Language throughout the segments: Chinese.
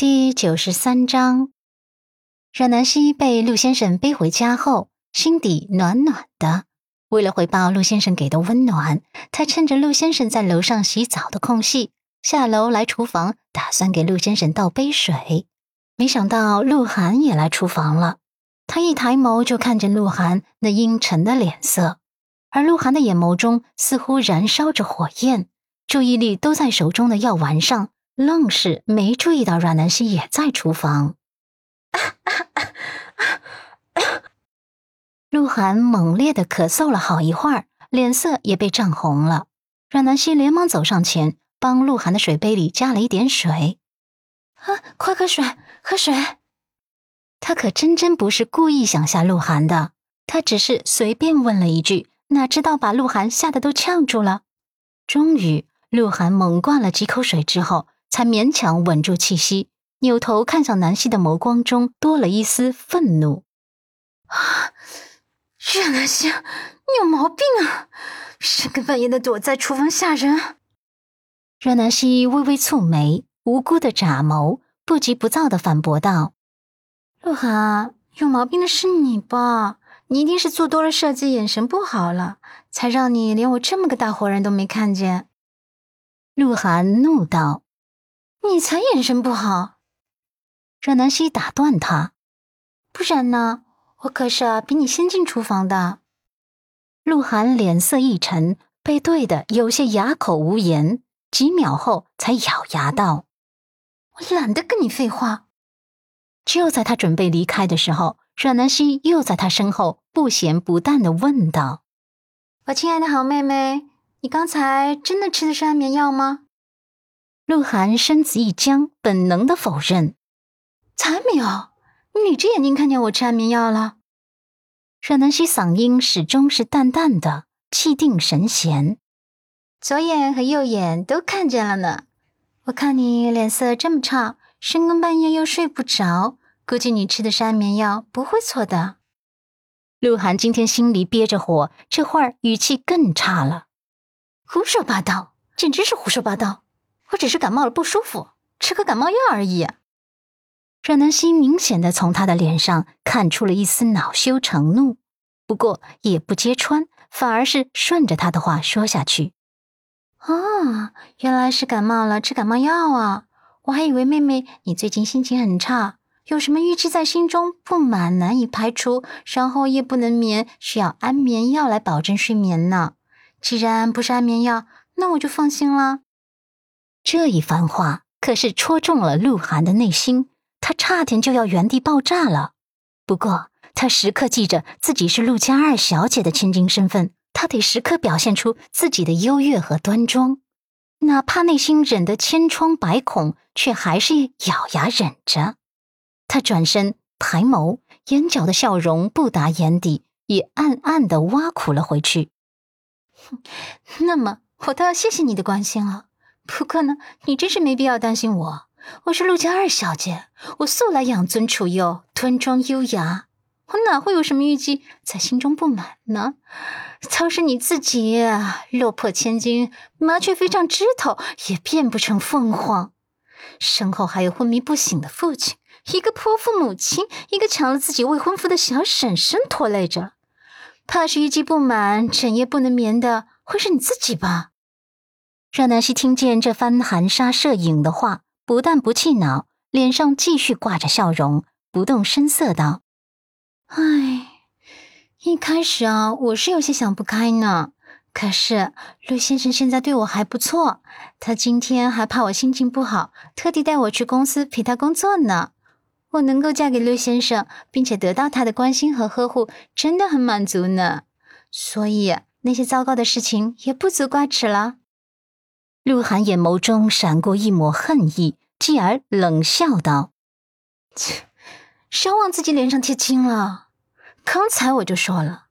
第九十三章，阮南希被陆先生背回家后，心底暖暖的。为了回报陆先生给的温暖，他趁着陆先生在楼上洗澡的空隙，下楼来厨房，打算给陆先生倒杯水。没想到鹿晗也来厨房了，他一抬眸就看见鹿晗那阴沉的脸色，而鹿晗的眼眸中似乎燃烧着火焰，注意力都在手中的药丸上。愣是没注意到阮南希也在厨房。鹿晗猛烈的咳嗽了好一会儿，脸色也被涨红了。阮南希连忙走上前，帮鹿晗的水杯里加了一点水。啊，快喝水，喝水！他可真真不是故意想吓鹿晗的，他只是随便问了一句，哪知道把鹿晗吓得都呛住了。终于，鹿晗猛灌了几口水之后。才勉强稳住气息，扭头看向南希的眸光中多了一丝愤怒。啊，阮南希，你有毛病啊！深更半夜的躲在厨房吓人。阮南希微微蹙眉，无辜的眨眸，不急不躁的反驳道：“鹿晗，有毛病的是你吧？你一定是做多了设计，眼神不好了，才让你连我这么个大活人都没看见。”鹿晗怒道。你才眼神不好，阮南希打断他，不然呢？我可是啊比你先进厨房的。鹿晗脸色一沉，被对的有些哑口无言，几秒后才咬牙道：“我懒得跟你废话。”就在他准备离开的时候，阮南希又在他身后不咸不淡的问道：“我亲爱的好妹妹，你刚才真的吃的是安眠药吗？”鹿晗身子一僵，本能的否认：“才没有，你这眼睛看见我吃安眠药了。”阮南希嗓音始终是淡淡的，气定神闲：“左眼和右眼都看见了呢。我看你脸色这么差，深更半夜又睡不着，估计你吃的是安眠药，不会错的。”鹿晗今天心里憋着火，这会儿语气更差了：“胡说八道，简直是胡说八道！”我只是感冒了不舒服，吃个感冒药而已。阮南希明显的从他的脸上看出了一丝恼羞成怒，不过也不揭穿，反而是顺着他的话说下去：“啊，原来是感冒了，吃感冒药啊！我还以为妹妹你最近心情很差，有什么郁积在心中不满难以排除，然后夜不能眠，需要安眠药来保证睡眠呢。既然不是安眠药，那我就放心了。”这一番话可是戳中了鹿晗的内心，他差点就要原地爆炸了。不过他时刻记着自己是陆家二小姐的千金身份，他得时刻表现出自己的优越和端庄，哪怕内心忍得千疮百孔，却还是咬牙忍着。他转身抬眸，眼角的笑容不达眼底，也暗暗的挖苦了回去。那么我倒要谢谢你的关心了。不过呢，你真是没必要担心我。我是陆家二小姐，我素来养尊处优、端庄优雅，我哪会有什么郁积在心中不满呢？倒是你自己落魄千金，麻雀飞上枝头也变不成凤凰，身后还有昏迷不醒的父亲，一个泼妇母亲，一个抢了自己未婚夫的小婶婶拖累着，怕是郁积不满、整夜不能眠的会是你自己吧？阮南希听见这番含沙射影的话，不但不气恼，脸上继续挂着笑容，不动声色道：“唉，一开始啊，我是有些想不开呢。可是陆先生现在对我还不错，他今天还怕我心情不好，特地带我去公司陪他工作呢。我能够嫁给陆先生，并且得到他的关心和呵护，真的很满足呢。所以那些糟糕的事情也不足挂齿了。”鹿晗眼眸中闪过一抹恨意，继而冷笑道：“切，少往自己脸上贴金了。刚才我就说了，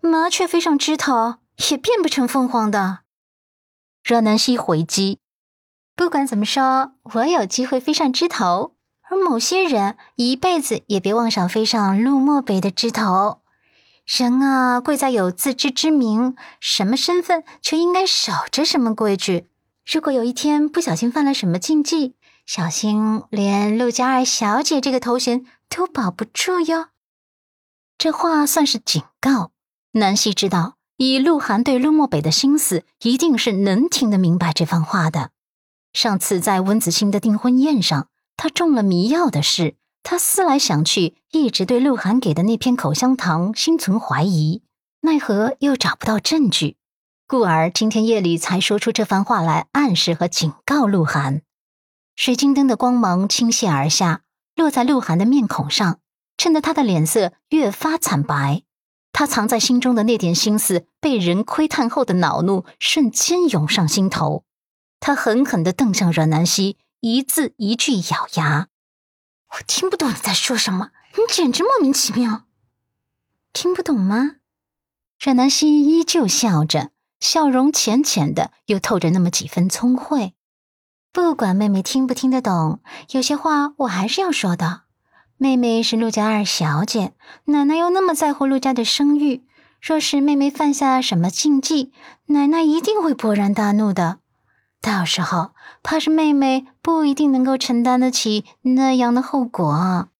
麻雀飞上枝头也变不成凤凰的。”阮南希回击：“不管怎么说，我有机会飞上枝头，而某些人一辈子也别妄想飞上陆漠北的枝头。人啊，贵在有自知之明，什么身份就应该守着什么规矩。”如果有一天不小心犯了什么禁忌，小心连陆家二小姐这个头衔都保不住哟。这话算是警告。南希知道，以鹿晗对陆漠北的心思，一定是能听得明白这番话的。上次在温子欣的订婚宴上，他中了迷药的事，他思来想去，一直对鹿晗给的那片口香糖心存怀疑，奈何又找不到证据，故而今天夜里才说出这番话来暗示和警告鹿晗。水晶灯的光芒倾泻而下，落在鹿晗的面孔上，衬得他的脸色越发惨白。他藏在心中的那点心思，被人窥探后的恼怒瞬间涌上心头。他狠狠地瞪向阮南希，一字一句咬牙：“我听不懂你在说什么，你简直莫名其妙。听不懂吗？”阮南希依旧笑着，笑容浅浅的，又透着那么几分聪慧。不管妹妹听不听得懂，有些话我还是要说的。妹妹是陆家二小姐，奶奶又那么在乎陆家的声誉，若是妹妹犯下什么禁忌，奶奶一定会勃然大怒的。到时候，怕是妹妹不一定能够承担得起那样的后果。